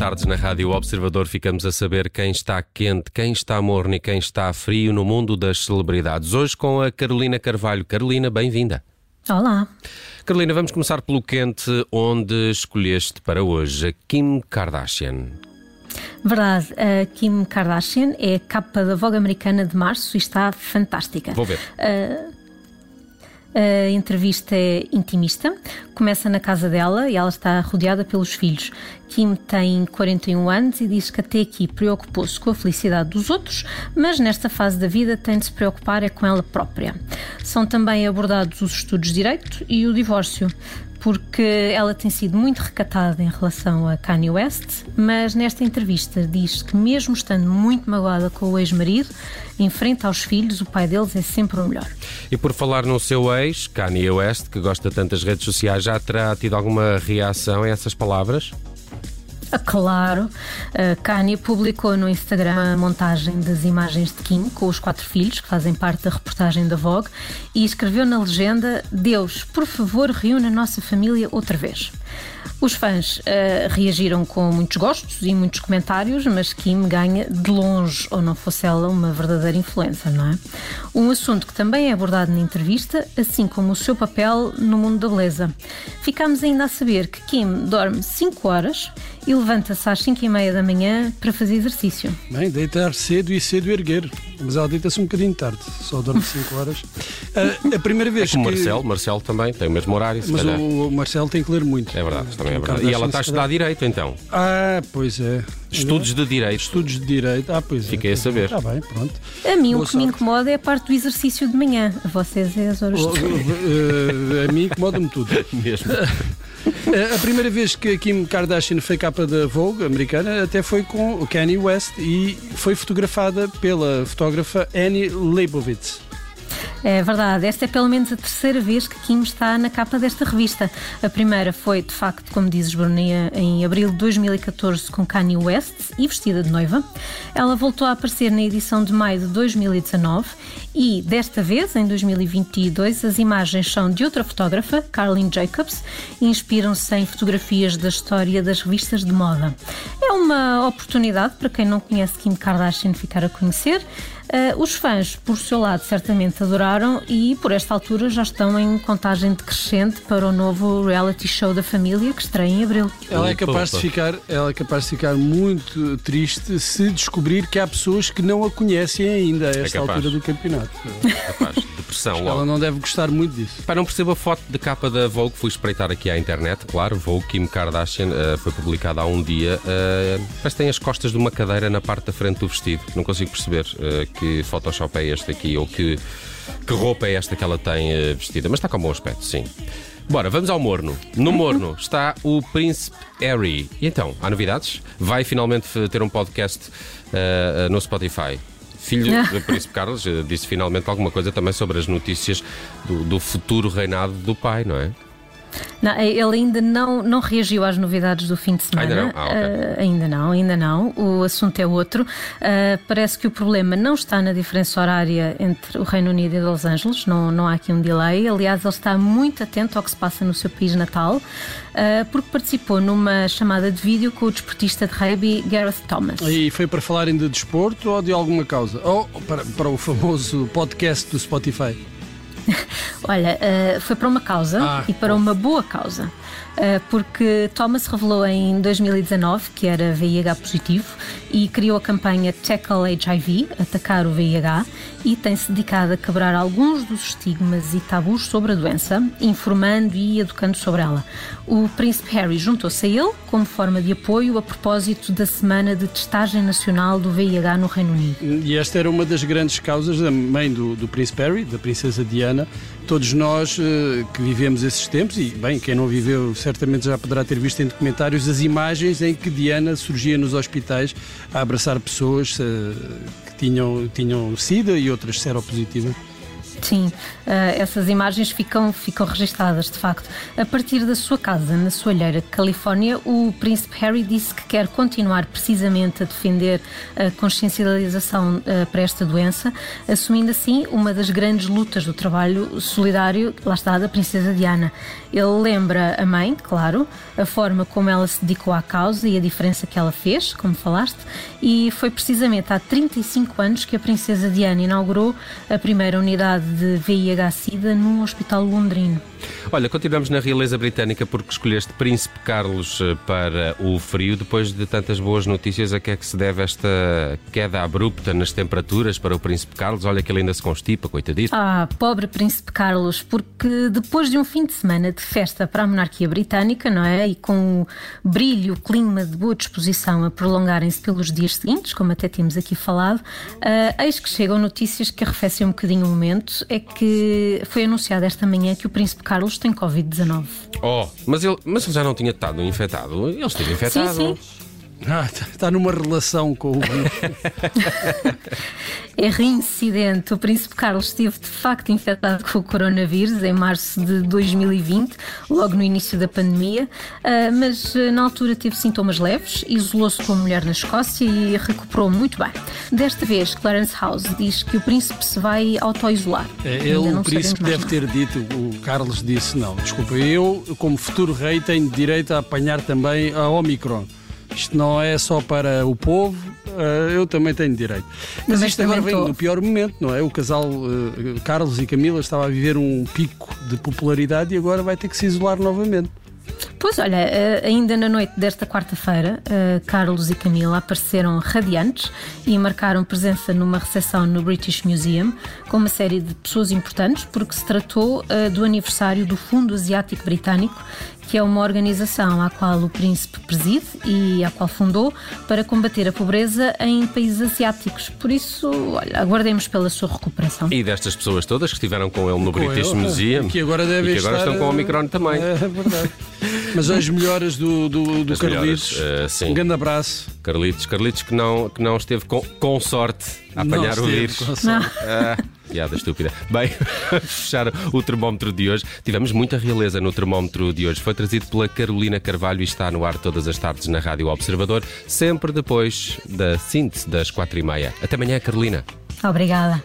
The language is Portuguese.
tardes na Rádio Observador ficamos a saber quem está quente, quem está morno e quem está frio no mundo das celebridades. Hoje com a Carolina Carvalho. Carolina, bem-vinda. Olá. Carolina, vamos começar pelo quente, onde escolheste para hoje a Kim Kardashian. Verdade, a Kim Kardashian é a capa da Vogue americana de março e está fantástica. Vou ver. Uh, a entrevista é intimista, começa na casa dela e ela está rodeada pelos filhos. Kim tem 41 anos e diz que até aqui preocupou-se com a felicidade dos outros, mas nesta fase da vida tem de se preocupar é com ela própria. São também abordados os estudos de direito e o divórcio porque ela tem sido muito recatada em relação a Kanye West, mas nesta entrevista diz que, mesmo estando muito magoada com o ex-marido, em frente aos filhos, o pai deles é sempre o melhor. E por falar no seu ex, Kanye West, que gosta tanto das redes sociais, já terá tido alguma reação a essas palavras? Claro, a Kanye publicou no Instagram a montagem das imagens de Kim com os quatro filhos, que fazem parte da reportagem da Vogue, e escreveu na legenda: Deus, por favor, reúne a nossa família outra vez. Os fãs uh, reagiram com muitos gostos e muitos comentários, mas Kim ganha de longe, ou não fosse ela uma verdadeira influência, não é? Um assunto que também é abordado na entrevista, assim como o seu papel no mundo da beleza. Ficámos ainda a saber que Kim dorme 5 horas e levanta-se às 5 e meia da manhã para fazer exercício. Bem, deitar cedo e cedo erguer. Mas ela deita-se um bocadinho tarde, só dorme 5 horas. Uh, a primeira vez é que... o Marcelo, Marcelo também tem o mesmo horário. Mas o, o Marcelo tem que ler muito. É verdade, também é verdade. E ela está a estudar Direito então? Ah, pois é. Estudos de Direito. Estudos de Direito, ah, pois é. Fiquei a saber. Está bem, pronto. A mim Boa o que me sorte. incomoda é a parte do exercício de manhã. A vocês é as horas Oh, de uh, a mim incomoda-me tudo. Mesmo. Uh, A primeira vez que a Kim Kardashian foi capa da Vogue americana até foi com o Kanye West e foi fotografada pela fotógrafa Annie Leibovitz. É verdade, esta é pelo menos a terceira vez que Kim está na capa desta revista. A primeira foi, de facto, como dizes, Brunia, em abril de 2014 com Kanye West e vestida de noiva. Ela voltou a aparecer na edição de maio de 2019 e, desta vez, em 2022, as imagens são de outra fotógrafa, Carlin Jacobs, e inspiram-se em fotografias da história das revistas de moda. É uma oportunidade para quem não conhece Kim Kardashian ficar a conhecer. Uh, os fãs, por seu lado, certamente adoraram e, por esta altura, já estão em contagem decrescente para o novo reality show da família que estreia em abril. Ela é capaz de ficar, ela é capaz de ficar muito triste se descobrir que há pessoas que não a conhecem ainda a esta capaz. altura do campeonato. Capaz. Depressão Ela logo. não deve gostar muito disso. Pá, não percebo a foto de capa da Vogue, fui espreitar aqui à internet, claro, Vogue Kim Kardashian eh, foi publicada há um dia. parece que tem as costas de uma cadeira na parte da frente do vestido. Não consigo perceber eh, que Photoshop é este aqui ou que, que roupa é esta que ela tem eh, vestida, mas está com bom aspecto, sim. Bora, vamos ao morno. No morno está o Príncipe Harry. E então, há novidades? Vai finalmente ter um podcast eh, no Spotify. Filho do Príncipe Carlos disse finalmente alguma coisa também sobre as notícias do, do futuro reinado do pai, não é? Não, ele ainda não, não reagiu às novidades do fim de semana. Ainda não? Ah, ok. Uh, ainda não, ainda não. O assunto é outro. Uh, parece que o problema não está na diferença horária entre o Reino Unido e Los Angeles, não, não há aqui um delay. Aliás, ele está muito atento ao que se passa no seu país natal, uh, porque participou numa chamada de vídeo com o desportista de rugby Gareth Thomas. E foi para falarem de desporto ou de alguma causa? Ou para, para o famoso podcast do Spotify? Olha, uh, foi para uma causa Ah, e para uma boa causa. Uh, porque Thomas revelou em 2019 que era VIH positivo e criou a campanha Tackle HIV, atacar o VIH, e tem-se dedicado a quebrar alguns dos estigmas e tabus sobre a doença, informando e educando sobre ela. O Príncipe Harry juntou-se a ele como forma de apoio a propósito da Semana de Testagem Nacional do VIH no Reino Unido. E esta era uma das grandes causas da mãe do, do Príncipe Harry, da Princesa Diana. Todos nós eh, que vivemos esses tempos, e bem, quem não viveu certamente já poderá ter visto em documentários as imagens em que Diana surgia nos hospitais a abraçar pessoas eh, que tinham, tinham SIDA e outras seropositivas. Sim, uh, essas imagens ficam, ficam registadas, de facto. A partir da sua casa, na Soalheira, Califórnia, o príncipe Harry disse que quer continuar precisamente a defender a consciencialização uh, para esta doença, assumindo assim uma das grandes lutas do trabalho solidário, lá está, da princesa Diana. Ele lembra a mãe, claro, a forma como ela se dedicou à causa e a diferença que ela fez, como falaste, e foi precisamente há 35 anos que a princesa Diana inaugurou a primeira unidade de VIH-Sida num hospital londrino. Olha, continuamos na realeza britânica porque escolheste Príncipe Carlos eh, para o frio. Depois de tantas boas notícias, a que é que se deve esta queda abrupta nas temperaturas para o Príncipe Carlos? Olha que ele ainda se constipa, coitadito. Ah, pobre Príncipe Carlos, porque depois de um fim de semana de festa para a monarquia britânica, não é? E com o brilho, o clima de boa disposição a prolongarem-se pelos dias seguintes, como até temos aqui falado, uh, eis que chegam notícias que arrefecem um bocadinho o momento. É que foi anunciado esta manhã que o Príncipe Carlos tem Covid-19. Oh, mas ele, mas ele já não tinha estado infectado? Ele esteve infectado. Sim, sim. Ah, está numa relação com o É reincidente. O Príncipe Carlos esteve de facto infectado com o coronavírus em março de 2020, logo no início da pandemia, ah, mas ah, na altura teve sintomas leves, isolou-se com a mulher na Escócia e recuperou muito bem. Desta vez, Clarence House diz que o príncipe se vai auto-isolar. É, ele, o príncipe, deve ter dito, o Carlos disse: não, desculpa, eu, como futuro rei, tenho direito a apanhar também a Omicron. Isto não é só para o povo, eh, eu também tenho direito. Mas também isto agora vem no pior momento, não é? O casal uh, Carlos e Camila estava a viver um pico de popularidade e agora vai ter que se isolar novamente. Pois olha, eh, ainda na noite desta quarta-feira, Carlos e Camila apareceram radiantes e marcaram presença numa recepção no British Museum com uma série de pessoas importantes, porque se tratou do aniversário do Fundo Asiático Britânico que é uma organização à qual o príncipe preside e à qual fundou para combater a pobreza em países asiáticos. Por isso, olha, aguardemos pela sua recuperação. E destas pessoas todas que estiveram com ele no com British ele, Museum que agora, devem e que agora estar, estão com o Omicron também. É, verdade. Mas as melhoras do, do, do Carlitos. Melhores, uh, um grande abraço. Carlitos, Carlitos que não, que não esteve com, com sorte a apanhar não o vírus. Piada estúpida. Bem, fechar o termómetro de hoje. Tivemos muita realeza no termómetro de hoje. Foi trazido pela Carolina Carvalho e está no ar todas as tardes na Rádio Observador, sempre depois da síntese das quatro e meia. Até amanhã, Carolina. Obrigada.